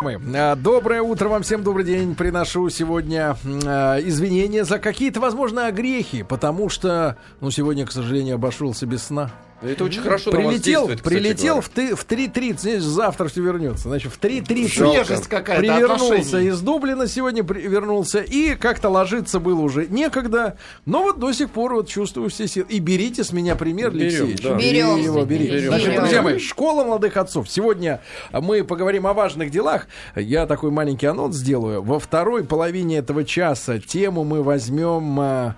Мы. А, доброе утро вам всем, добрый день. Приношу сегодня э, извинения за какие-то, возможно, огрехи, потому что, ну, сегодня, к сожалению, обошелся без сна. Это очень хорошо прилетел, прилетел в, ты, в 3.30, завтра все вернется. Значит, в 3.30 какая-то привернулся из Дублина, сегодня при, вернулся, и как-то ложиться было уже некогда, но вот до сих пор вот чувствую все силы. И берите с меня пример, Алексей. Да. Берем. Его, берите. Берем. Значит, друзья мои, школа молодых отцов. Сегодня мы поговорим о важных делах. Я такой маленький анонс сделаю. Во второй половине этого часа тему мы возьмем а,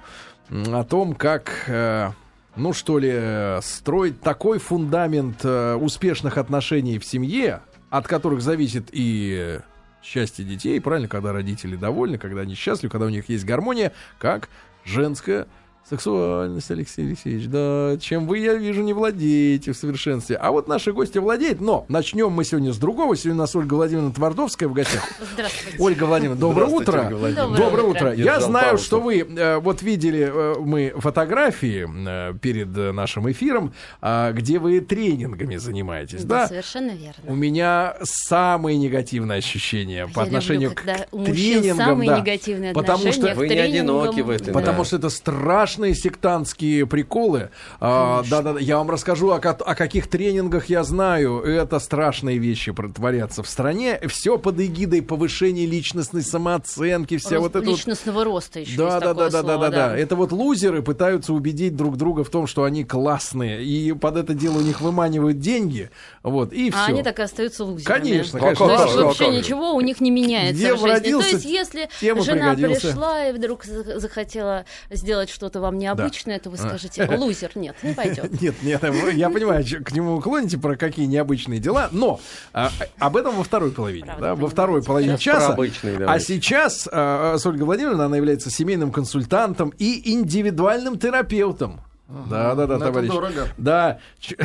о том, как... А, ну что ли, строить такой фундамент э, успешных отношений в семье, от которых зависит и счастье детей, правильно, когда родители довольны, когда они счастливы, когда у них есть гармония, как женская Сексуальность, Алексей Алексеевич, да, чем вы, я вижу, не владеете в совершенстве. А вот наши гости владеют, но начнем мы сегодня с другого. Сегодня у нас Ольга Владимировна Твардовская в гостях. Здравствуйте. Ольга Владимировна, доброе утро. Доброе, доброе утро. Я знаю, паузу. что вы, э, вот видели э, мы фотографии э, перед нашим эфиром, где вы тренингами занимаетесь, да? Да, совершенно верно. У меня самые негативные ощущения по Я отношению люблю, к у тренингам. самые да. негативные Потому что вы не одиноки в этом. Потому да. что это страшно страшные сектантские приколы. А, да-да-да, я вам расскажу о, о каких тренингах я знаю. Это страшные вещи творятся в стране. Все под эгидой повышения личностной самооценки, вся Рост, вот это личностного вот... роста еще да, да, да, да, да, да, да. Это вот лузеры пытаются убедить друг друга в том, что они классные, и под это дело у них выманивают деньги, вот и все. А они так и остаются лузерами. Конечно, конечно. То есть вообще ничего у них не меняется Где в жизни. родился, То есть если жена пригодился. пришла и вдруг за- захотела сделать что-то вам необычное, то вы А. скажете, лузер, нет, не пойдет. Нет, нет, вы- я понимаю, к нему вы клоните про какие необычные дела, но а, об этом во второй половине, Правда, да, во второй половине часа. обычные А сейчас а, с Ольгой Владимировной она является семейным консультантом и индивидуальным терапевтом. Да, да, да, это товарищ. дорого. Да.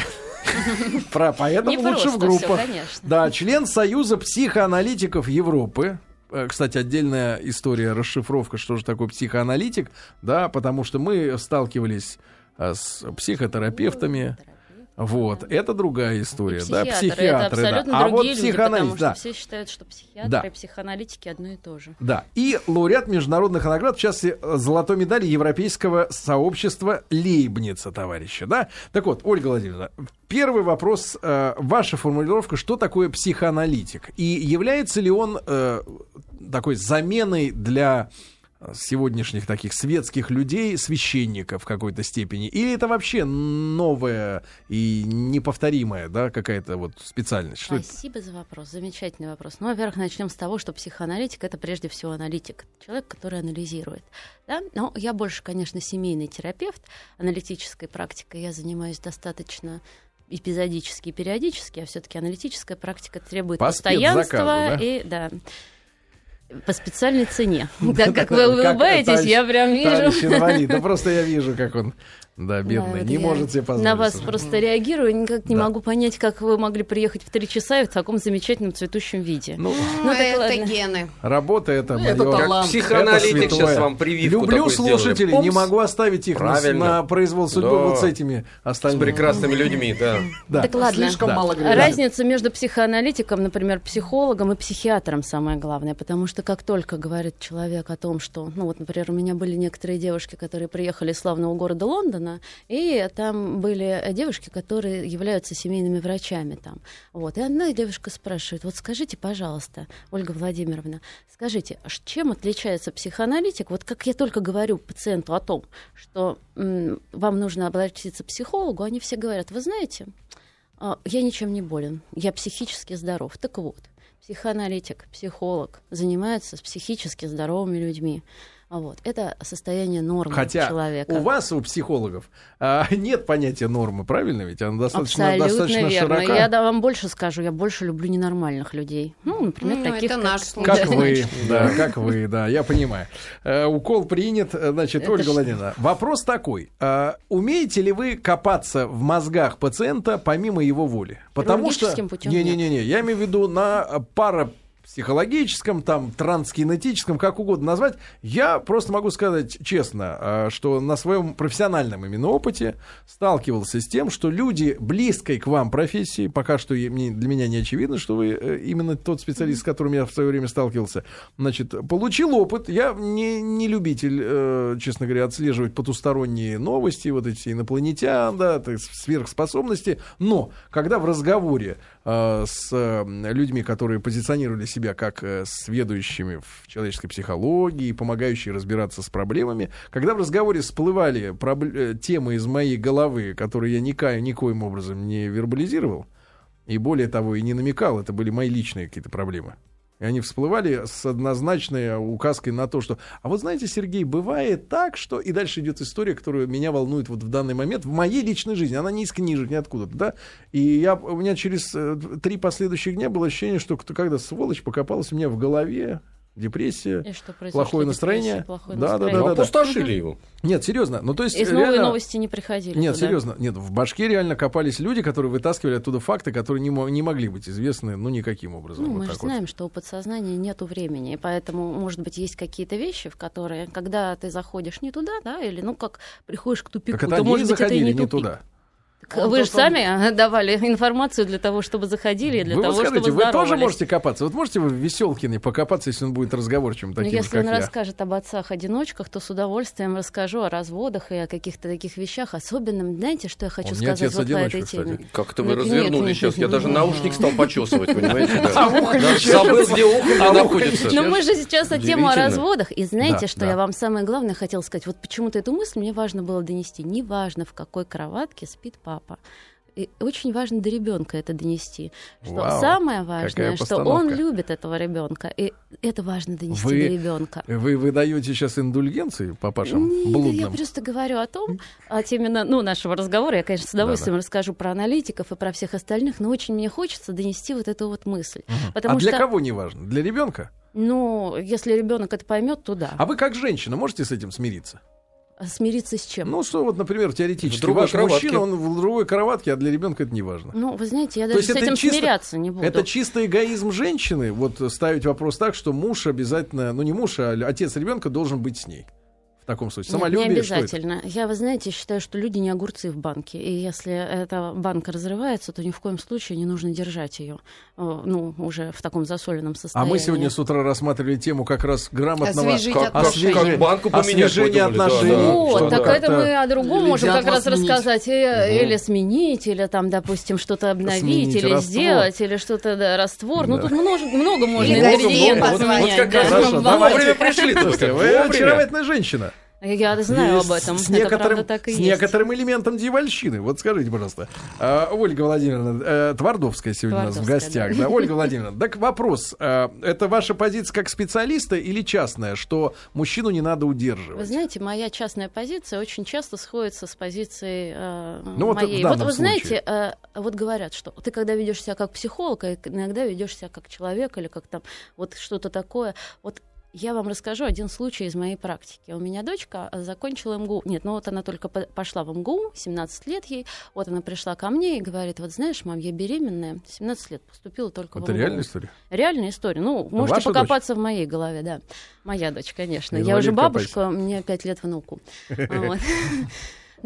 Про, поэтому Не лучше в группах. конечно. Да, член Союза психоаналитиков Европы. Э, Кстати, отдельная история, расшифровка, что же такое психоаналитик, да, потому что мы сталкивались э, с психотерапевтами. Вот, это другая история, И да, психиатры, это абсолютно да. А вот люди, психоанализ, потому да. что все считают, что психиатры Да. и психоаналитики одно и то же. Да, и лауреат международных наград, в частности, золотой медали Европейского сообщества Лейбница, товарища, да? Так вот, Ольга Владимировна, первый вопрос, э, ваша формулировка, что такое психоаналитик? И является ли он э, такой заменой для сегодняшних таких светских людей, священников в какой-то степени? Или это вообще новая и неповторимая, да, какая-то вот специальность? Что это? Спасибо за вопрос. Замечательный вопрос. Ну, во-первых, начнем с того, что психоаналитик это прежде всего аналитик, человек, который анализирует. Да? Но я больше, конечно, семейный терапевт. Аналитической практикой я занимаюсь достаточно эпизодически и периодически, а все-таки аналитическая практика требует По постоянства спецзаказу, да? и да. По специальной цене. Так как вы улыбаетесь, я прям вижу. Да просто я вижу, как он, да, Да, бедный, вот не я может себе позволить. На вас уже. просто реагирую, никак не Да. могу понять, как вы могли приехать в три часа и в таком замечательном цветущем виде. Ну, Ну, так это ладно. гены. работа это Это моё. талант. Психоаналитик Это сейчас вам прививку Люблю слушателей, не могу оставить их на, Правильно. на произвол судьбы Да. вот с этими С остальными. прекрасными людьми, да. Да. Так ладно. Слишком Да. мало говорят. Разница между психоаналитиком, например, психологом и психиатром самое главное, потому что как только говорит человек о том, что, ну вот, например, у меня были некоторые девушки, которые приехали из славного города Лондона, и там были девушки, которые являются семейными врачами там. Вот. И одна девушка спрашивает, вот скажите, пожалуйста, Ольга Владимировна, скажите, а чем отличается психоаналитик? Вот как я только говорю пациенту о том, что м, вам нужно обратиться к психологу, они все говорят, вы знаете, а, я ничем не болен, я психически здоров. Так вот, психоаналитик, психолог занимается с психически здоровыми людьми. А Вот. Это состояние нормы Хотя человека. у вас, у психологов, а, нет понятия нормы, правильно ведь? Она достаточно, Абсолютно достаточно верно. широка. Я да, вам больше скажу, я больше люблю ненормальных людей. Ну, например, Ну, таких, это как... наш случай. Как вы, да, как вы, да, я понимаю. Э, укол принят, э, значит, Это Ольга? Владимировна, вопрос такой. А, умеете ли вы копаться в мозгах пациента помимо его воли? Потому что... Не-не-не, я имею в виду на пара психологическом, там, транскинетическом, как угодно назвать. Я просто могу сказать честно, а, что на своем профессиональном именно опыте сталкивался с тем, что люди близкой к вам профессии, пока что для меня не очевидно, что вы э, именно тот специалист, с которым я в свое время сталкивался, значит, получил опыт. Я не, не любитель, э, честно говоря, отслеживать потусторонние новости, вот эти инопланетян, да, сверхспособности, но когда в разговоре с людьми, которые позиционировали себя как э, сведущими в человеческой психологии, помогающие разбираться с проблемами. Когда в разговоре всплывали проб... Э, темы из моей головы, которые я никак, никоим образом не вербализировал, и более того, и не намекал, это были мои личные какие-то проблемы. И они всплывали с однозначной указкой на то, что... А вот знаете, Сергей, бывает так, что... И дальше идет история, которая меня волнует вот в данный момент, в моей личной жизни. Она не из книжек, ни откуда-то, да? И я, у меня через э, три последующих дня было ощущение, что кто, когда сволочь покопалась у меня в голове, депрессия, плохое настроение. Плохое да, настроение. да, да, да, Опустошили его. Нет, серьезно. Ну, то есть, Из реально... новые новости не приходили. Нет, туда. серьезно. Нет, в башке реально копались люди, которые вытаскивали оттуда факты, которые не, не могли быть известны, ну, никаким образом. Ну, вот мы же знаем, вот. что у подсознания нету времени, и поэтому, может быть, есть какие-то вещи, в которые, когда ты заходишь не туда, да, или, ну, как приходишь к тупику, так это то, может быть, это и не, не туда. Он вы же сами давали информацию для того, чтобы заходили, для вы того, вот скажите, чтобы Вы тоже можете копаться? Вот можете вы в Веселкине покопаться, если он будет разговорчивым таким ну, Если как он я? расскажет об отцах-одиночках, то с удовольствием расскажу о разводах и о каких-то таких вещах. Особенно, знаете, что я хочу он сказать вот по этой теме? Как-то вы развернули сейчас. Я даже наушник стал почесывать, понимаете? Забыл, где ухо находится. Но мы же сейчас о тему о разводах. И знаете, что я вам самое главное хотела сказать? Вот почему-то эту мысль мне важно было донести. Неважно, в какой кроватке спит папа и очень важно до ребенка это донести. Что Вау, самое важное, что он любит этого ребенка. И это важно донести вы, до ребенка. Вы выдаете сейчас индульгенции папашам Нет, блудным? я просто говорю о том, от именно ну, нашего разговора. Я, конечно, с удовольствием да, да. расскажу про аналитиков и про всех остальных, но очень мне хочется донести вот эту вот мысль. Угу. Потому а для кого не важно? Для ребенка? Ну, если ребенок это поймет, то да. А вы как женщина можете с этим смириться? Смириться с чем? Ну, что вот, например, теоретически ваш кроватке. мужчина, он в другой кроватке, а для ребенка это не важно. Ну, вы знаете, я даже с этим чисто, смиряться не буду. Это чисто эгоизм женщины, вот ставить вопрос так, что муж обязательно, ну не муж, а отец ребенка должен быть с ней в таком случае? Самолюбие? Нет, не обязательно. Я, вы знаете, считаю, что люди не огурцы в банке. И если эта банка разрывается, то ни в коем случае не нужно держать ее, э, ну, уже в таком засоленном состоянии. А мы сегодня с утра рассматривали тему как раз грамотного... Освежить как, отношения. Как, как банку поменять, освежение отношений. Да, да. Вот, так это мы о другом можем как раз сменить. рассказать. Угу. Или сменить, или там, допустим, что-то обновить, сменить или раствор. сделать, или что-то, да, раствор. Ну, да. Ну, тут много, много можно ингредиентов. Вот, вот как раз, да. Вовремя пришли. Вы очаровательная женщина. Я знаю об этом. С, некоторым, так и с есть. некоторым элементом дьявольщины. Вот скажите, пожалуйста. А, Ольга Владимировна, э, Твардовская сегодня Твардовская, у нас в гостях. Да. Да, Ольга Владимировна, так вопрос. Э, это ваша позиция как специалиста или частная, что мужчину не надо удерживать? Вы знаете, моя частная позиция очень часто сходится с позицией э, ну, моей. Вот, вот вы знаете, э, вот говорят, что ты когда ведешь себя как психолог, а иногда ведешь себя как человек или как там вот что-то такое. Вот я вам расскажу один случай из моей практики. У меня дочка закончила МГУ. Нет, ну вот она только пошла в МГУ, 17 лет ей. Вот она пришла ко мне и говорит, вот знаешь, мам, я беременная, 17 лет, поступила только Это в МГУ. реальная история? Реальная история. Ну, можете Ваша покопаться дочь? в моей голове, да. Моя дочь, конечно. Я уже бабушка, копайся. мне 5 лет внуку.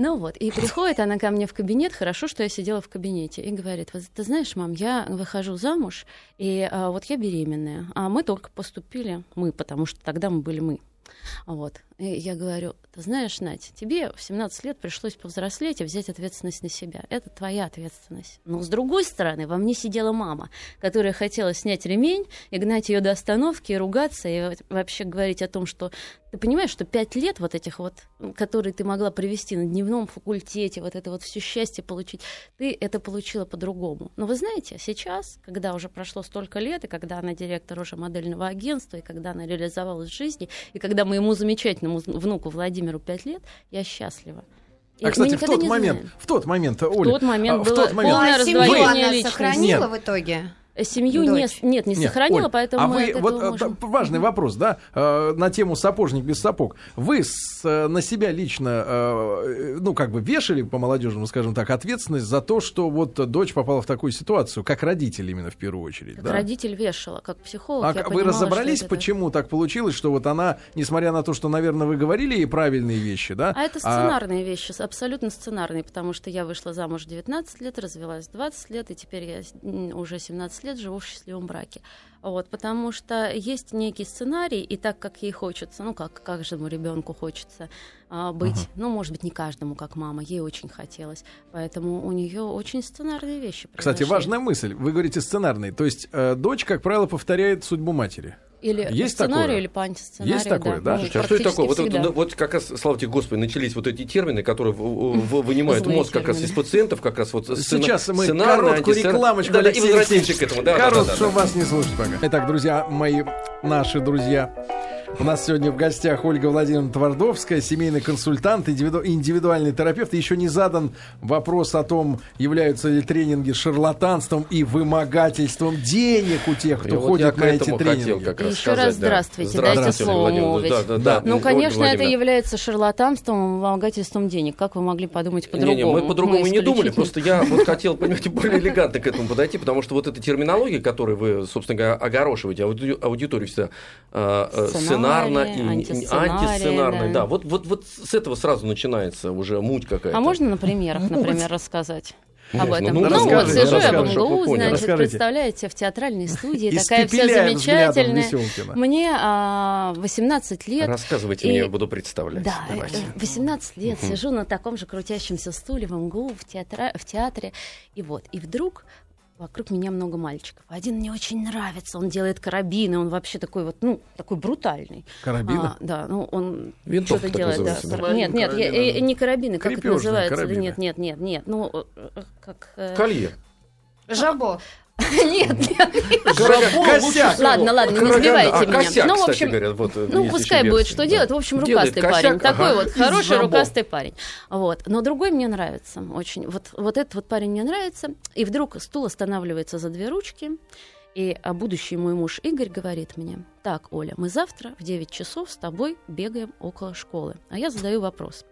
Ну вот, и приходит она ко мне в кабинет, хорошо, что я сидела в кабинете, и говорит, вот ты знаешь, мам, я выхожу замуж, и а, вот я беременная, а мы только поступили, мы, потому что тогда мы были мы. Вот. И я говорю, ты знаешь, Надь, тебе в 17 лет пришлось повзрослеть и взять ответственность на себя. Это твоя ответственность. Но с другой стороны, во мне сидела мама, которая хотела снять ремень и гнать ее до остановки, и ругаться, и вообще говорить о том, что ты понимаешь, что пять лет вот этих вот, которые ты могла провести на дневном факультете, вот это вот все счастье получить, ты это получила по-другому. Но вы знаете, сейчас, когда уже прошло столько лет, и когда она директор уже модельного агентства, и когда она реализовалась в жизни, и когда моему замечательному внуку Владимиру пять лет, я счастлива. А, кстати, в тот момент, в тот момент, Оля, в тот момент а, в тот момент, а семью она личности. сохранила Нет. в итоге? Семью не, нет, не сохранила, нет, поэтому а мы вы, вот, э, можем... важный вопрос, да, э, на тему сапожник без сапог. Вы с, э, на себя лично, ну, как бы вешали, по-молодежному, скажем так, ответственность за то, что вот дочь попала в такую ситуацию, как родитель именно в первую очередь, как да? родитель вешала, как психолог. А вы понимала, разобрались, почему так получилось, что вот она, несмотря на то, что, наверное, вы говорили ей правильные вещи, да? А это а сценарные а... вещи, абсолютно сценарные, потому что я вышла замуж 19 лет, развелась 20 лет, и теперь я уже 17 лет живу в счастливом браке. Вот, потому что есть некий сценарий, и так как ей хочется, ну как каждому ребенку хочется а, быть, uh-huh. ну может быть не каждому, как мама, ей очень хотелось, поэтому у нее очень сценарные вещи. Кстати, важная мысль. Вы говорите сценарный, то есть э, дочь, как правило, повторяет судьбу матери. Или есть по сценарию, такое? или по антисценарию. Есть такое, да? да? Ну, а что это такое? Вот, вот, вот как раз, слава тебе Господи, начались вот эти термины, которые вынимают мозг как раз из пациентов, как раз вот Сейчас мы короткую рекламочку, да, да, и возвратимся к этому. Да, Короткую, да, да, чтобы вас не слушать пока. Итак, друзья мои, наши друзья, у нас сегодня в гостях Ольга Владимировна Твардовская, семейный консультант, индивиду, индивидуальный терапевт. Еще не задан вопрос о том, являются ли тренинги шарлатанством и вымогательством денег у тех, кто и ходит вот на эти тренинги. Как раз Еще сказать, раз здравствуйте, да. дайте слово. Да, да, да. Ну, конечно, это является шарлатанством и вымогательством денег. Как вы могли подумать по-другому? Не, не, мы по-другому не думали, просто я вот хотел, понимаете, более элегантно к этому подойти, потому что вот эта терминология, которую вы, собственно говоря, огорошиваете аудиторию всегда, сценарий, сценарно и антисценарно. Да. да, вот, вот, вот с этого сразу начинается уже муть какая-то. А можно на примерах, например, рассказать? об этом. Ну, ну вот, сижу я в углу, значит, Расскажите. представляете, в театральной студии, такая вся замечательная. Мне а, 18 лет. Рассказывайте и... мне, я буду представлять. Да, Давайте. 18 лет сижу на таком же крутящемся стуле в углу в, театра... в театре, и вот, и вдруг Вокруг меня много мальчиков. Один мне очень нравится, он делает карабины, он вообще такой вот, ну, такой брутальный. Карабины? А, да, ну он что-то делает. Да. да. Нет, нет, я, я, не карабины, как Крепежные это называется? Карабины. Нет, нет, нет, нет, ну, э, э, как... Э... Колье. Жабо. Нет, нет. Ладно, ладно, не сбивайте меня. Ну, в общем, ну, пускай будет что делать. В общем, рукастый парень. Такой вот хороший рукастый парень. Вот. Но другой мне нравится очень. Вот, вот этот вот парень мне нравится. И вдруг стул останавливается за две ручки. И а будущий мой муж Игорь говорит мне, так, Оля, мы завтра в 9 часов с тобой бегаем около школы. А я задаю вопрос,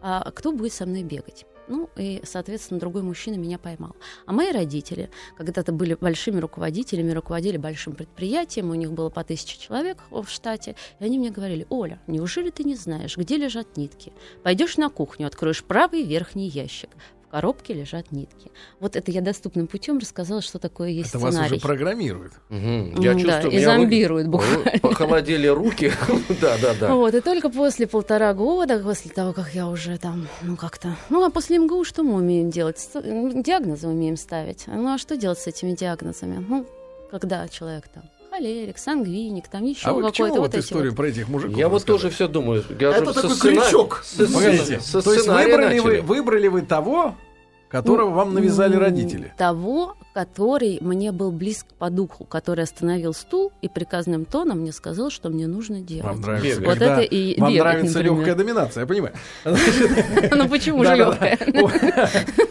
а кто будет со мной бегать? Ну, и, соответственно, другой мужчина меня поймал. А мои родители когда-то были большими руководителями, руководили большим предприятием, у них было по тысяче человек в штате, и они мне говорили, Оля, неужели ты не знаешь, где лежат нитки? Пойдешь на кухню, откроешь правый верхний ящик, коробке лежат нитки. Вот это я доступным путем рассказала, что такое есть это сценарий. вас уже программирует. Угу. Я да, чувствую, и зомбирует буквально. Похолодели руки. да, да, да. Вот, и только после полтора года, после того, как я уже там, ну как-то... Ну, а после МГУ что мы умеем делать? Диагнозы умеем ставить. Ну, а что делать с этими диагнозами? Ну, когда человек там холерик, сангвиник, там еще а какой-то. вот историю вот. про этих мужиков? Я вот тоже все думаю. Я Это такой крючок. Погодите. То есть выбрали вы, выбрали вы того, которого вам навязали родители? Того, который мне был близк по духу, который остановил стул и приказным тоном мне сказал, что мне нужно делать. Вам нравится, вот это и вам бегать, нравится например. легкая доминация, я понимаю. Ну почему же легкая?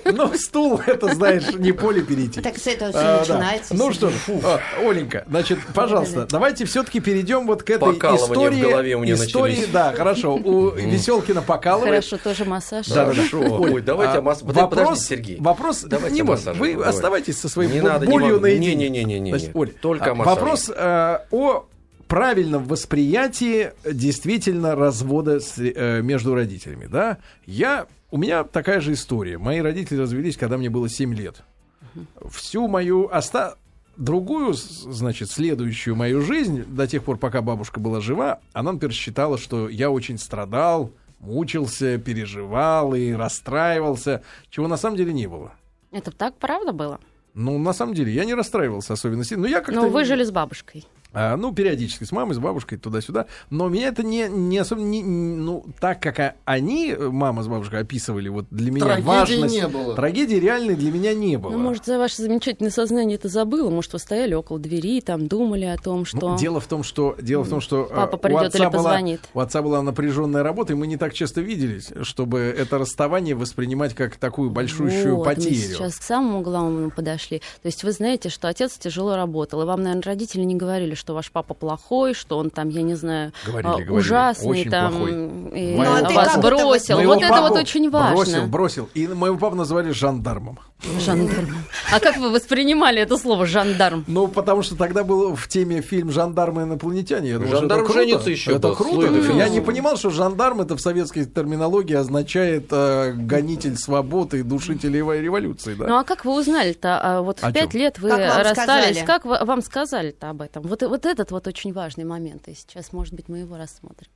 Ну стул, это знаешь, не поле перейти. Так с этого все начинается. Ну что ж, а, Оленька, значит, пожалуйста, давайте все-таки перейдем вот к этой истории. Истории, да, хорошо. У Веселкина покалывает. Хорошо, тоже массаж. Да, хорошо. Ой, давайте а, вопрос, Сергей. Вопрос, не можем. Вы оставайтесь со своей не надо, болью не наедине. Не-не-не. Значит, Оль, Только а, вопрос э, о правильном восприятии действительно развода с, э, между родителями, да? Я, у меня такая же история. Мои родители развелись, когда мне было 7 лет. Всю мою оста... другую, значит, следующую мою жизнь, до тех пор, пока бабушка была жива, она, например, считала, что я очень страдал, мучился, переживал и расстраивался, чего на самом деле не было. Это так правда было? Ну, на самом деле, я не расстраивался особенно сильно. Но я как-то... Но вы жили с бабушкой. А, ну, периодически с мамой, с бабушкой, туда-сюда. Но меня это не, не особо... Не, ну, так как они, мама с бабушкой, описывали, вот для меня Трагедии важность... не было. Трагедии реальной для меня не было. Ну, может, за ваше замечательное сознание это забыло, может, вы стояли около двери, там думали о том, что... Ну, дело в том, что дело в том, что э, Папа у придет отца или была- позвонит. у отца была напряженная работа, и мы не так часто виделись, чтобы это расставание воспринимать как такую большущую Вот, мы потерю. сейчас к самому главному подошли. То есть вы знаете, что отец тяжело работал, и вам, наверное, родители не говорили, что ваш папа плохой, что он там, я не знаю, Говорили, а, говорили. ужасный, Очень там, и Ну, а вас бросил. Вот это вот очень важно. Бросил, бросил. И моего папу называли жандармом. Жандарм. А как вы воспринимали это слово жандарм? Ну, потому что тогда был в теме фильм «Жандармы инопланетяне». Я думал, что «Жандарм это круто. женится» еще Это круто. Я не понимал, что жандарм это в советской терминологии означает э, гонитель свободы и душитель рево- революции. Да? Ну а как вы узнали-то? А Вот в пять лет вы Как расстались. сказали? Как вы- вам сказали-то об этом? Вот, вот этот вот очень важный момент. И сейчас, может быть, мы его рассмотрим.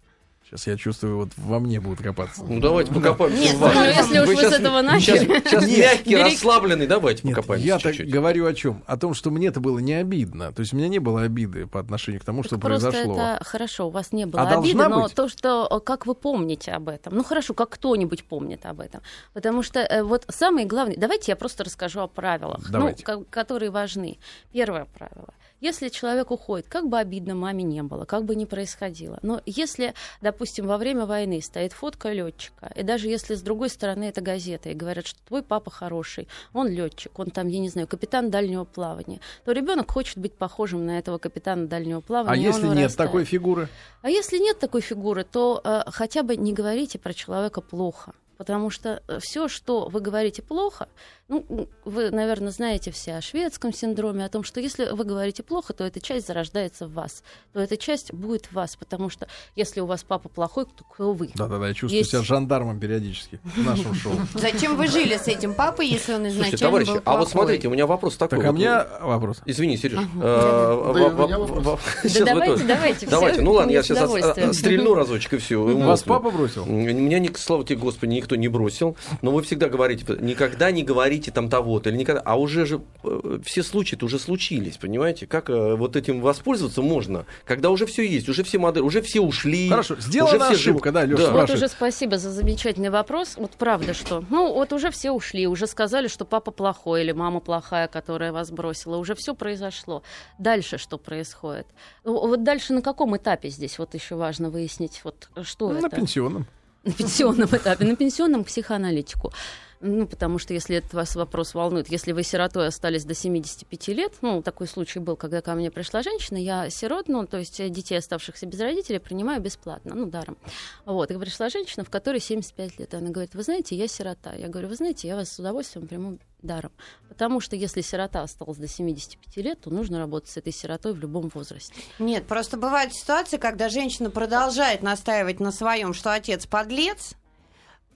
Сейчас я чувствую, вот во мне будут копаться. Ну давайте покопаемся Нет, ну, если уж вы с этого начали. Сейчас, сейчас Нет. мягкий, Бери- расслабленный, давайте Нет, покопаемся я так чуть-чуть. говорю о чем? О том, что мне это было не обидно. То есть у меня не было обиды по отношению к тому, что Так просто произошло. это хорошо, у вас не было А обиды, но быть? то, что э, как вы помните об этом. Ну хорошо, как кто-нибудь помнит об этом. Потому что э, вот самое главное, давайте я просто расскажу о правилах, ну, Давайте. ко- которые важны. Первое правило. Если человек уходит, как бы обидно маме не было, как бы ни происходило, но если, допустим, во время войны стоит фотка летчика, и даже если с другой стороны это газета, и говорят, что твой папа хороший, он летчик, он там, я не знаю, капитан дальнего плавания, то ребенок хочет быть похожим на этого капитана дальнего плавания. А если нет такой фигуры? А если нет такой фигуры, то э, хотя бы не говорите про человека плохо. Потому что все, что вы говорите плохо, ну, вы, наверное, знаете все о шведском синдроме, о том, что если вы говорите плохо, то эта часть зарождается в вас, то эта часть будет в вас, потому что если у вас папа плохой, то кто вы? Да-да-да, я чувствую Есть- себя жандармом периодически в нашем шоу. Зачем вы жили с этим папой, если он изначально Слушайте, товарищи, был а вот смотрите, у меня вопрос такой. Так, а у меня вопрос. Извини, Сереж. Э, у меня во- вопрос. сейчас вы давайте, давайте, Давайте, ну ладно, я сейчас удовольствием. стрельну разочек и все. Вас папа бросил? Меня, ни- слава тебе, Господи, никто не бросил. Но вы всегда говорите, никогда не говорите там того-то или никогда. А уже же э, все случаи-то уже случились, понимаете? Как э, вот этим воспользоваться можно, когда уже все есть, уже все модели, уже все ушли. Хорошо, сделана уже все ошибка, живут. да, Лёша, Вот спрашивает. уже спасибо за замечательный вопрос. Вот правда, что, ну, вот уже все ушли, уже сказали, что папа плохой или мама плохая, которая вас бросила. Уже все произошло. Дальше что происходит? Вот дальше на каком этапе здесь? Вот еще важно выяснить, вот что Ну, На это. пенсионном. На пенсионном этапе, на пенсионном к психоаналитику. Ну, потому что если этот вас вопрос волнует, если вы сиротой остались до 75 лет, ну, такой случай был, когда ко мне пришла женщина, я сирот, ну, то есть э, детей, оставшихся без родителей, принимаю бесплатно, ну, даром. Вот, и пришла женщина, в которой 75 лет, она говорит, вы знаете, я сирота. Я говорю, вы знаете, я вас с удовольствием приму даром. Потому что если сирота осталась до 75 лет, то нужно работать с этой сиротой в любом возрасте. Нет, просто бывают ситуации, когда женщина продолжает настаивать на своем, что отец подлец,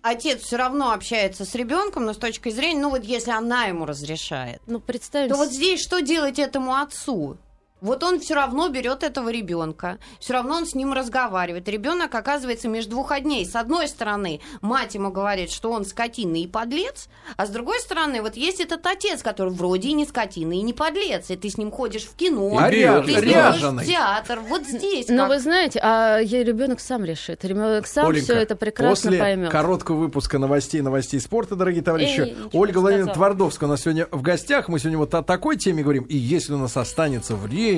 отец все равно общается с ребенком, но с точки зрения, ну вот если она ему разрешает, Ну, представим то вот здесь что делать этому отцу? Вот он все равно берет этого ребенка, все равно он с ним разговаривает. Ребенок оказывается между двух огней. С одной стороны, мать ему говорит, что он скотина и подлец, а с другой стороны, вот есть этот отец, который вроде и не скотина, и не подлец, и ты с ним ходишь в кино, А ты ря- с ним ряженый. ходишь в театр. Вот здесь. Но как. вы знаете, а ребенок сам решит. Ребенок сам Оленька, все это прекрасно после поймет. короткого выпуска новостей, новостей спорта, дорогие товарищи, Эй, Ольга Владимировна. Твардовская у нас сегодня в гостях. Мы сегодня вот о такой теме говорим. И если у нас останется время,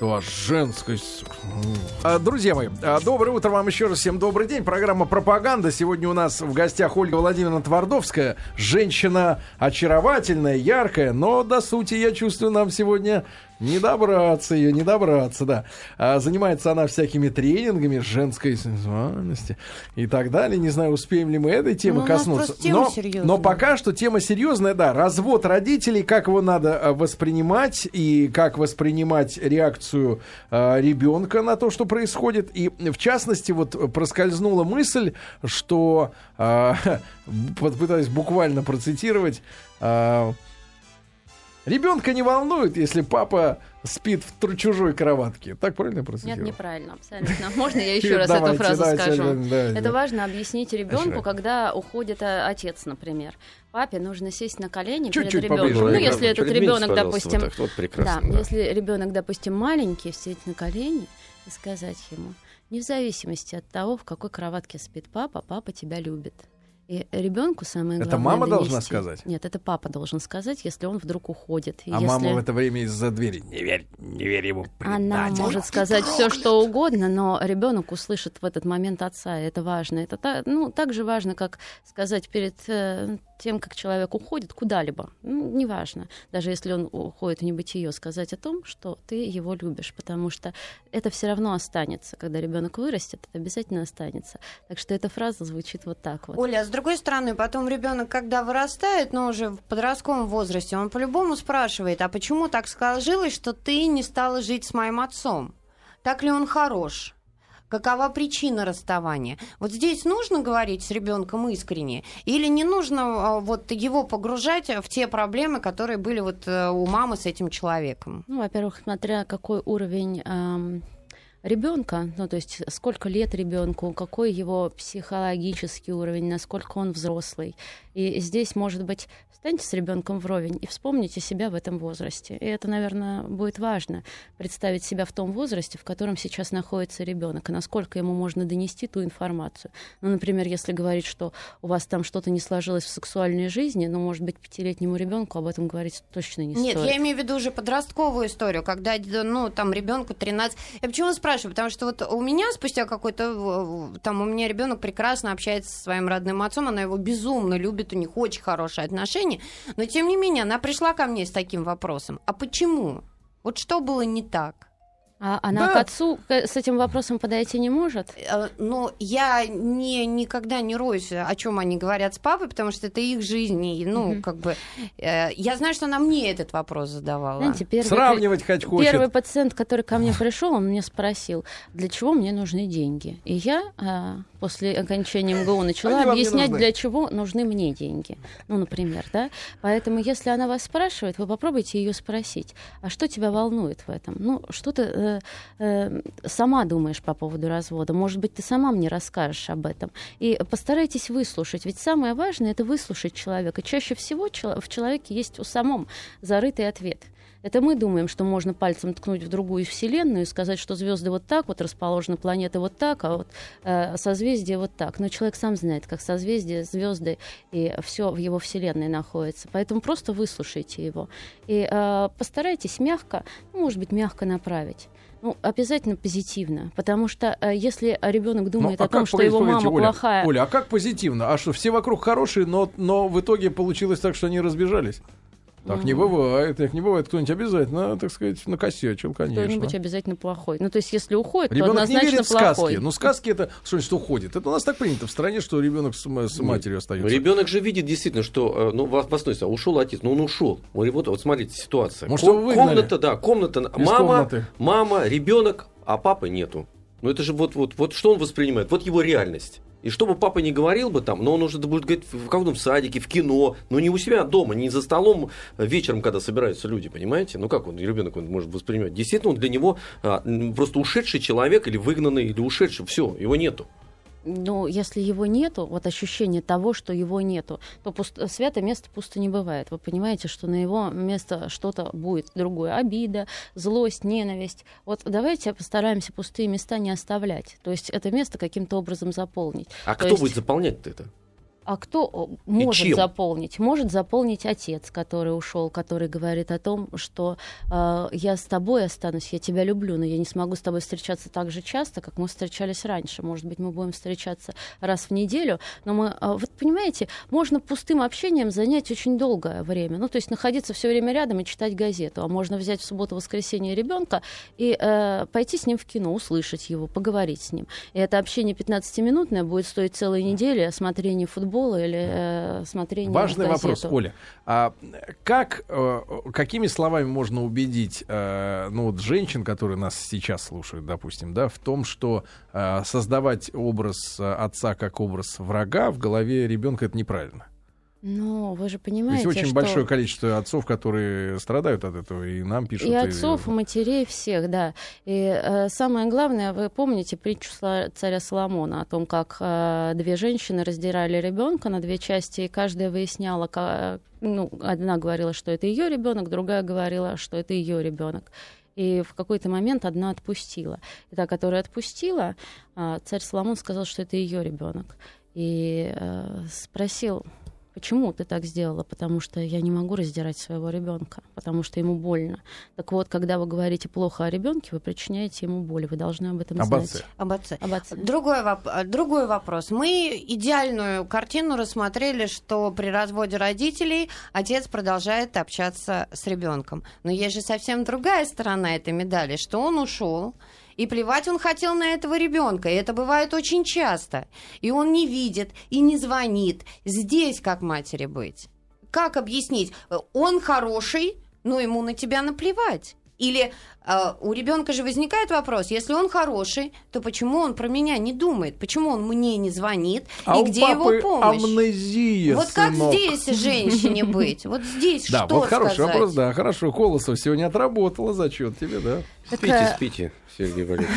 то о женской... А, Друзья мои, а, доброе утро вам еще раз. Всем добрый день. Программа «Пропаганда». Сегодня у нас в гостях Ольга Владимировна Твардовская. Женщина очаровательная, яркая, но до сути, я чувствую, нам сегодня не добраться ее, не добраться, да. А, занимается она всякими тренингами женской сексуальности и так далее. Не знаю, успеем ли мы этой темы Ну, коснуться. но, серьезная. но пока что тема серьезная, да. Развод родителей, как его надо а, воспринимать и как воспринимать реакцию а, ребенка на то, что происходит. И в частности, вот проскользнула мысль, что а, попытаюсь буквально процитировать. а, Ребенка не волнует, если папа спит в чужой кроватке. Так правильно процитировал? Нет, неправильно, абсолютно. Можно я еще раз эту фразу скажу? Это важно объяснить ребенку, когда уходит э, отец, например. Папе нужно сесть на колени перед ребенком. Ну, если этот ребенок, допустим, да, если ребенок, допустим, маленький, сесть на колени и сказать ему, не в зависимости от того, в какой кроватке спит папа, папа тебя любит. И ребенку самое главное. Это мама донести. должна сказать? Нет, это папа должен сказать, если он вдруг уходит. И а если... мама в это время из-за двери. Не верь, не верь ему. Она может сказать все, что угодно, но ребенок услышит в этот момент отца. И это важно. Это та, ну, так же важно, как сказать перед э, тем, как человек уходит куда-либо, ну, неважно, даже если он уходит в небытие, сказать о том, что ты его любишь, потому что это все равно останется. Когда ребенок вырастет, это обязательно останется. Так что эта фраза звучит вот так вот. Оля, а с другой стороны, потом ребенок, когда вырастает, но уже в подростковом возрасте, он по-любому спрашивает, а почему так сложилось, что ты не стала жить с моим отцом? Так ли он хорош? Какова причина расставания? Вот здесь нужно говорить с ребенком искренне или не нужно а, вот его погружать в те проблемы, которые были вот э, у мамы с этим человеком? Ну, во-первых, смотря какой уровень эм, ребенка, ну то есть сколько лет ребенку, какой его психологический уровень, насколько он взрослый. И здесь, может быть, Встаньте с ребенком вровень и вспомните себя в этом возрасте. И это, наверное, будет важно представить себя в том возрасте, в котором сейчас находится ребенок, и насколько ему можно донести ту информацию. Ну, например, если говорить, что у вас там что-то не сложилось в сексуальной жизни, ну, может быть, пятилетнему ребенку об этом говорить точно не Нет, стоит. Нет, я имею в виду уже подростковую историю, когда, ну, там ребенку 13. Я почему спрашиваю? Потому что вот у меня спустя какой-то, там у меня ребенок прекрасно общается со своим родным отцом, она его безумно любит, у них очень хорошие отношения. Но тем не менее, она пришла ко мне с таким вопросом. А почему? Вот что было не так? А она да. к отцу с этим вопросом подойти не может? Э, ну, я не, никогда не роюсь, о чем они говорят с папой, потому что это их жизнь. И, ну, угу. как бы. Э, я знаю, что она мне этот вопрос задавала. Знаете, первый, Сравнивать хоть хочет. Первый пациент, который ко мне пришел, он мне спросил, для чего мне нужны деньги. И я а, после окончания МГУ начала Они объяснять, для чего нужны мне деньги. Ну, например, да. Поэтому, если она вас спрашивает, вы попробуйте ее спросить, а что тебя волнует в этом? Ну, что-то э, сама думаешь по поводу развода. Может быть, ты сама мне расскажешь об этом. И постарайтесь выслушать. Ведь самое важное это выслушать человека. Чаще всего в человеке есть у самом зарытый ответ. Это мы думаем, что можно пальцем ткнуть в другую вселенную и сказать, что звезды вот так вот расположены, планеты вот так, а вот э, созвездие вот так. Но человек сам знает, как созвездие, звезды и все в его вселенной находится. Поэтому просто выслушайте его и э, постарайтесь мягко, ну, может быть, мягко направить. Ну, обязательно позитивно, потому что э, если ребенок ну, думает ну, а о том, что его мама Оля, плохая... Оля, а как позитивно? А что, все вокруг хорошие, но, но в итоге получилось так, что они разбежались? Так не бывает, так не бывает. Кто-нибудь обязательно, так сказать, накосячил, конечно. Кто-нибудь обязательно плохой. Ну, то есть, если уходит, ребенок то однозначно не верит плохой. в сказки. Ну, сказки это что значит уходит. Это у нас так принято в стране, что ребенок с, с матерью остается. Ребенок же видит действительно, что, э, ну, вас посмотрите, ушел отец, ну, он ушел. Вот, вот смотрите, ситуация. Может, Ком- его комната, да, комната, Из мама, комнаты. мама, ребенок, а папы нету. Ну, это же вот, вот, вот что он воспринимает? Вот его реальность. И что бы папа не говорил бы там, но он уже будет говорить в каком-то садике, в кино, но не у себя дома, не за столом вечером, когда собираются люди, понимаете? Ну как он, ребенок он может воспринимать? Действительно, он для него а, просто ушедший человек или выгнанный, или ушедший, все, его нету ну, если его нету, вот ощущение того, что его нету, то пусто, святое место пусто не бывает. Вы понимаете, что на его место что-то будет другое. Обида, злость, ненависть. Вот давайте постараемся пустые места не оставлять. То есть это место каким-то образом заполнить. А то кто есть... будет заполнять это? А кто может заполнить? Может заполнить отец, который ушел, который говорит о том, что э, я с тобой останусь, я тебя люблю, но я не смогу с тобой встречаться так же часто, как мы встречались раньше. Может быть, мы будем встречаться раз в неделю, но мы, э, вот понимаете, можно пустым общением занять очень долгое время. Ну, то есть находиться все время рядом и читать газету, а можно взять в субботу-воскресенье ребенка и э, пойти с ним в кино, услышать его, поговорить с ним. И это общение 15-минутное будет стоить целой недели, осмотрение футбола футбола или э, смотрения Важный вопрос, Оля. А как, э, какими словами можно убедить э, ну, вот женщин, которые нас сейчас слушают, допустим, да, в том, что э, создавать образ отца как образ врага в голове ребенка это неправильно? Ну, вы же понимаете, Есть очень что... большое количество отцов, которые страдают от этого, и нам пишут. И отцов, и матерей, всех, да. И э, самое главное, вы помните притчу царя Соломона о том, как э, две женщины раздирали ребенка на две части, и каждая выясняла, как, ну, одна говорила, что это ее ребенок, другая говорила, что это ее ребенок. И в какой-то момент одна отпустила. И та, которая отпустила, э, царь Соломон сказал, что это ее ребенок. И э, спросил, Почему ты так сделала? Потому что я не могу раздирать своего ребенка, потому что ему больно. Так вот, когда вы говорите плохо о ребенке, вы причиняете ему боль. Вы должны об этом об знать. Отце. Об отце. Об отце. Другой, воп- другой вопрос. Мы идеальную картину рассмотрели, что при разводе родителей отец продолжает общаться с ребенком. Но есть же совсем другая сторона этой медали, что он ушел, и плевать он хотел на этого ребенка. И это бывает очень часто. И он не видит, и не звонит. Здесь как матери быть? Как объяснить? Он хороший, но ему на тебя наплевать. Или э, у ребенка же возникает вопрос, если он хороший, то почему он про меня не думает? Почему он мне не звонит? А и у где папы его помощь? амнезия, Вот как сынок. здесь женщине быть? Вот здесь Да, что вот хороший вопрос, да, хорошо. Колосов сегодня отработала зачет тебе, да. Спите, э, спите, Сергей Валерьевич.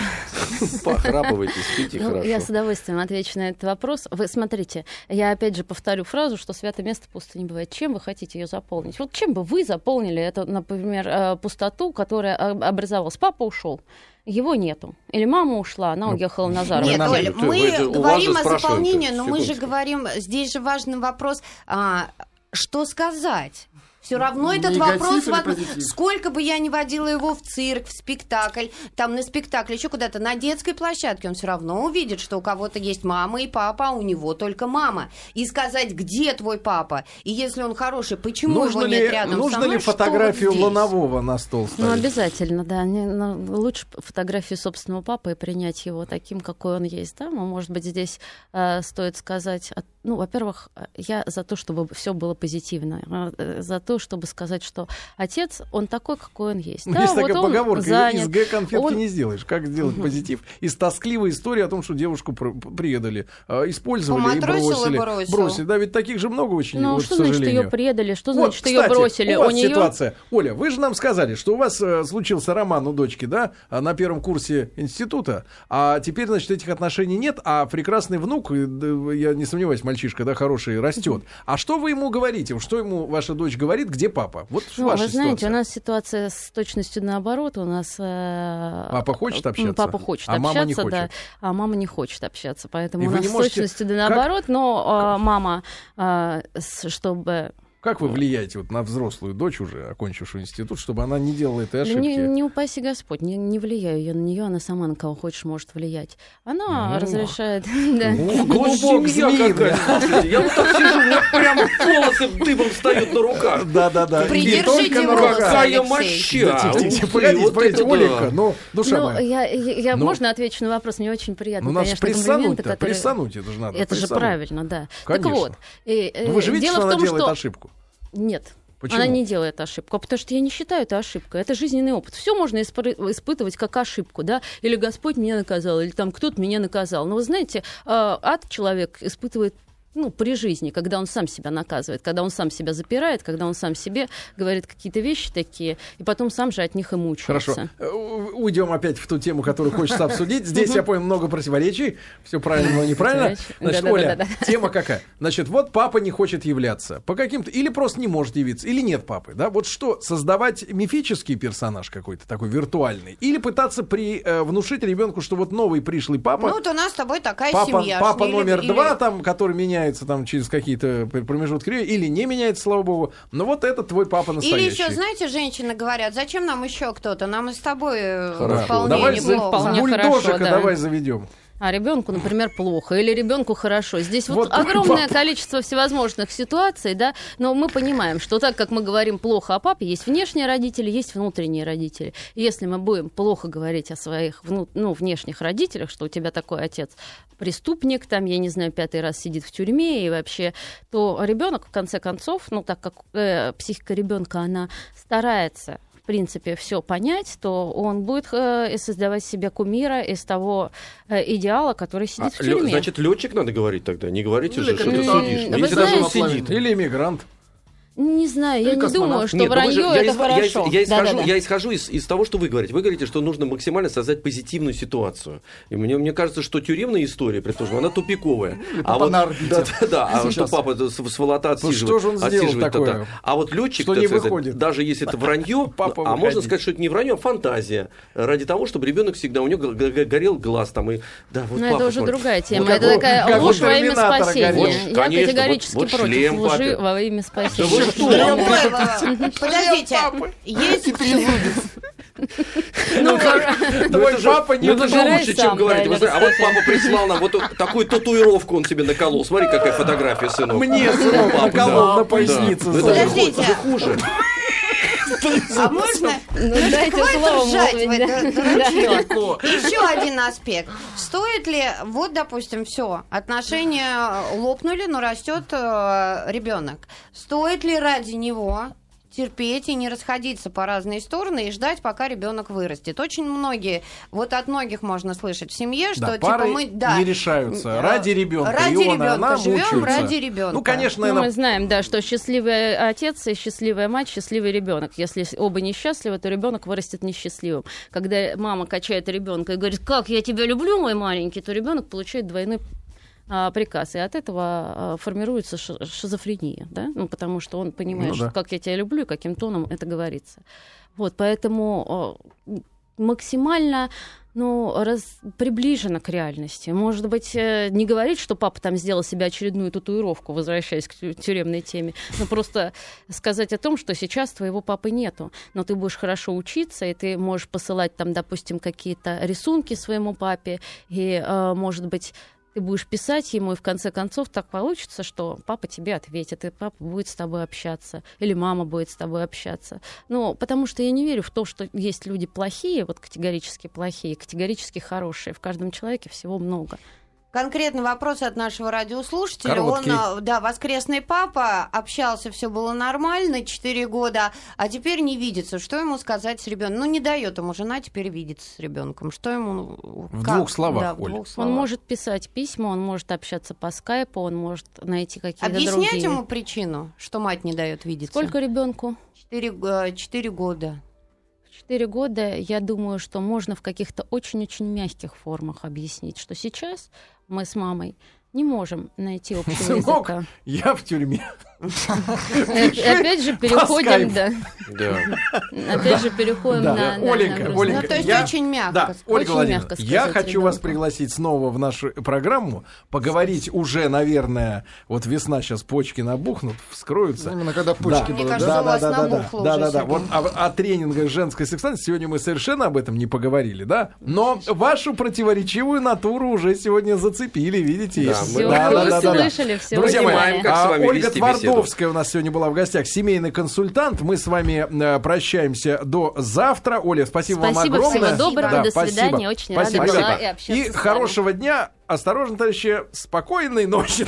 Похрапывайте, спите Ну, хорошо. я с удовольствием отвечу на этот вопрос. Вы смотрите, я опять же повторю фразу, что святое место пусто не бывает. Чем вы хотите ее заполнить? Вот чем бы вы заполнили эту, например, э, пустоту, которая э, образовалась? Папа ушел. Его нету. Или мама ушла, она Ну, уехала на мы заработок. Нет, Оль, мы вы говорим о заполнении, но мы же говорим, здесь же важный вопрос, а, что сказать? Все равно этот Негатив вопрос, или в од- позитив? сколько бы я ни водила его в цирк, в спектакль, там на спектакль, еще куда-то, на детской площадке, он все равно увидит, что у кого-то есть мама и папа, а у него только мама. И сказать, где твой папа? И если он хороший, почему Нужно его ли, нет рядом нужно со мной? ли вот фотографию здесь? Ланового на стол Ну, ставить? обязательно, да. Не- ну, лучше фотографию собственного папы и принять его таким, какой он есть. Да? Ну, может быть, здесь э, стоит сказать... Ну, во-первых, э, я за то, чтобы все было позитивно. э, За то, чтобы сказать, что отец, он такой, какой он есть. Ну, Да, есть вот такая поговорка, занят. из Г конфетки Он- не сделаешь. Как сделать позитив? Из тоскливой истории о том, что девушку пр- предали, э, использовали и бросили. бросил. Бросили. Да, ведь таких же много очень, Ну, вот, что к значит ее предали? Что Вот, значит, что ее кстати, бросили? У вас нее ситуация. Оля, вы же нам сказали, что у вас э, случился роман у дочки, да, а, на первом курсе института, а теперь, значит, этих отношений нет, а прекрасный внук, я не сомневаюсь, мальчишка, да, хороший, растет. А что вы ему говорите? Что ему ваша дочь говорит? Где папа? Вот Ну, ваша вы знаете, ситуация. у нас ситуация с точностью наоборот. У нас э, Папа хочет общаться, Папа хочет а мама общаться, не да, хочет. а мама не хочет общаться, поэтому И у нас не с можете- точностью да наоборот. Но э, мама, э, чтобы Как вы влияете вот на взрослую дочь уже, окончившую институт, чтобы она не делала этой Да ошибки? Не, не упаси Господь, не, не влияю я на нее, она сама на кого хочешь может влиять. Она Ну. разрешает. да. Ух, Вот клубок семья какая. Я вот так сижу, у меня прям волосы дыбом встают на руках. Да, да, да. Придержите волосы. Какая моща! Да, ты, погодите, погодите, это да. Оленька, ну, душа Ну, моя. я, Ну. можно отвечу на вопрос, мне очень приятно, Ну, нас конечно, прессануть-то, прессануть это же надо. Это же правильно, да. Так вот, э, э, Ну, Вы же видите, дело что в она том, делает что... ошибку? Нет. Почему? Она не делает ошибку, а потому что я не считаю это ошибкой. Это жизненный опыт. Все можно испы- испытывать как ошибку, да? Или Господь меня наказал, или там кто-то меня наказал. Но вы знаете, э, ад человек испытывает ну, при жизни, когда он сам себя наказывает, когда он сам себя запирает, когда он сам себе говорит какие-то вещи такие, и потом сам же от них и мучается. Хорошо. Уйдем опять в ту тему, которую хочется обсудить. Здесь, я понял, много противоречий. Все правильно, но неправильно. Значит. Оля, тема какая? Значит, вот папа не хочет являться. По каким-то... Или просто не может явиться, или нет папы. Да? Вот что, создавать мифический персонаж какой-то такой виртуальный? Или пытаться при, э, внушить ребенку, что вот новый пришлый папа... Ну, вот у нас с тобой такая Папа, семья. папа номер или- два, там, который меняется там через какие-то пр- промежутки времени, или не меняется, слава богу. Но вот это твой папа настоящий. Или еще, знаете, женщины говорят, зачем нам еще кто-то? Нам и с тобой э, Хорошо. вполне Давай неплохо. Вполне бульдожика хорошо, да. давай заведем. А ребенку, например, плохо, или ребенку хорошо. Здесь вот, Вот огромное папа. количество всевозможных ситуаций, да, но мы понимаем, что так как мы говорим плохо о папе, есть внешние родители, есть внутренние родители. И если мы будем плохо говорить о своих вну- ну, внешних родителях, что у тебя такой отец преступник, там, я не знаю, пятый раз сидит в тюрьме и вообще, то ребенок, в конце концов, ну, так как э, психика ребенка, она старается в принципе, все понять, то он будет э, создавать себе кумира из того э, идеала, который сидит а, в тюрьме. Значит, летчик надо говорить тогда. Не говорите ну, же, что ты судишь. Если даже он сидит. Или иммигрант. Не знаю, я не думаю, что Нет, вранье же, это я хорошо. Я, я, исхожу, да, да, да. я исхожу из, из того, что вы говорите. Вы говорите, что нужно максимально создать позитивную ситуацию. И мне, мне кажется, что тюремная история, предположим, она тупиковая. А вот, да, да, да, а что папа с, с волота отсиживает. Ну, что же он сделал такое? А вот летчик, что не выходит. даже если это вранье, а можно сказать, что это не вранье, а фантазия. Ради того, чтобы ребенок всегда, у него горел глаз там. И, да, вот Но это уже другая тема. это такая ложь во имя спасения. Я категорически против лжи во имя спасения. Подождите, есть... Ну, твой папа не Это же лучше, чем говорить. А вот папа прислал нам вот такую татуировку он себе наколол. Смотри, какая фотография, сынок. Мне сынок наколол на поясницу. Подождите. Это хуже. А можно? Ну, дайте слово Еще один аспект. Стоит ли, вот, допустим, все, отношения лопнули, но растет э, ребенок. Стоит ли ради него терпеть и не расходиться по разные стороны и ждать, пока ребенок вырастет. Очень многие, вот от многих можно слышать в семье, что да, типа мы да, не решаются ради ребенка. Ради ребенка живем, ради ребенка. Ну, конечно, ну, мы знаем, да, что счастливый отец и счастливая мать, счастливый ребенок. Если оба несчастливы, то ребенок вырастет несчастливым. Когда мама качает ребенка и говорит, как я тебя люблю, мой маленький, то ребенок получает двойной а, приказ, и от этого а, формируется шизофрения, да, ну, потому что он понимает, ну, да. как я тебя люблю и каким тоном это говорится. Вот, поэтому а, максимально ну, раз, приближено к реальности. Может быть, э, не говорить, что папа там сделал себе очередную татуировку, возвращаясь к тюремной теме, но просто сказать о том, что сейчас твоего папы нету, но ты будешь хорошо учиться, и ты можешь посылать там, допустим, какие-то рисунки своему папе, и, э, может быть, ты будешь писать ему, и в конце концов так получится, что папа тебе ответит, и папа будет с тобой общаться, или мама будет с тобой общаться. Ну, потому что я не верю в то, что есть люди плохие, вот категорически плохие, категорически хорошие. В каждом человеке всего много. Конкретный вопрос от нашего радиослушателя. Короткий. Он, да, воскресный папа, общался, все было нормально, 4 года, а теперь не видится. Что ему сказать с ребенком? Ну, не дает ему жена теперь видеться с ребенком. Что ему... В как? двух словах, да, в двух словах. Он может писать письма, он может общаться по скайпу, он может найти какие-то Объяснять другие... ему причину, что мать не дает видеться? Сколько ребенку? 4, 4 года. 4 года, я думаю, что можно в каких-то очень-очень мягких формах объяснить, что сейчас мы с мамой не можем найти общего Сынок, языка. я в тюрьме. Опять же переходим, да. Опять же переходим на... Оленька, Оленька. Ну, то есть очень мягко. Ольга Владимировна, я хочу вас пригласить снова в нашу программу, поговорить уже, наверное, вот весна сейчас почки набухнут, вскроются. Именно когда почки будут. Мне кажется, у вас набухло Да, да, да. Вот о тренингах женской сексуальности сегодня мы совершенно об этом не поговорили, да? Но вашу противоречивую натуру уже сегодня зацепили, видите? Да, мы да, да, слышали, все Друзья мои, как с Твардовская у нас сегодня была в гостях, семейный консультант. Мы с вами э, прощаемся до завтра. Оля, спасибо, спасибо вам огромное. Спасибо, всего доброго, да, до свидания. Очень спасибо. рада была и общаться И хорошего дня. Осторожно, товарищи, спокойной ночи.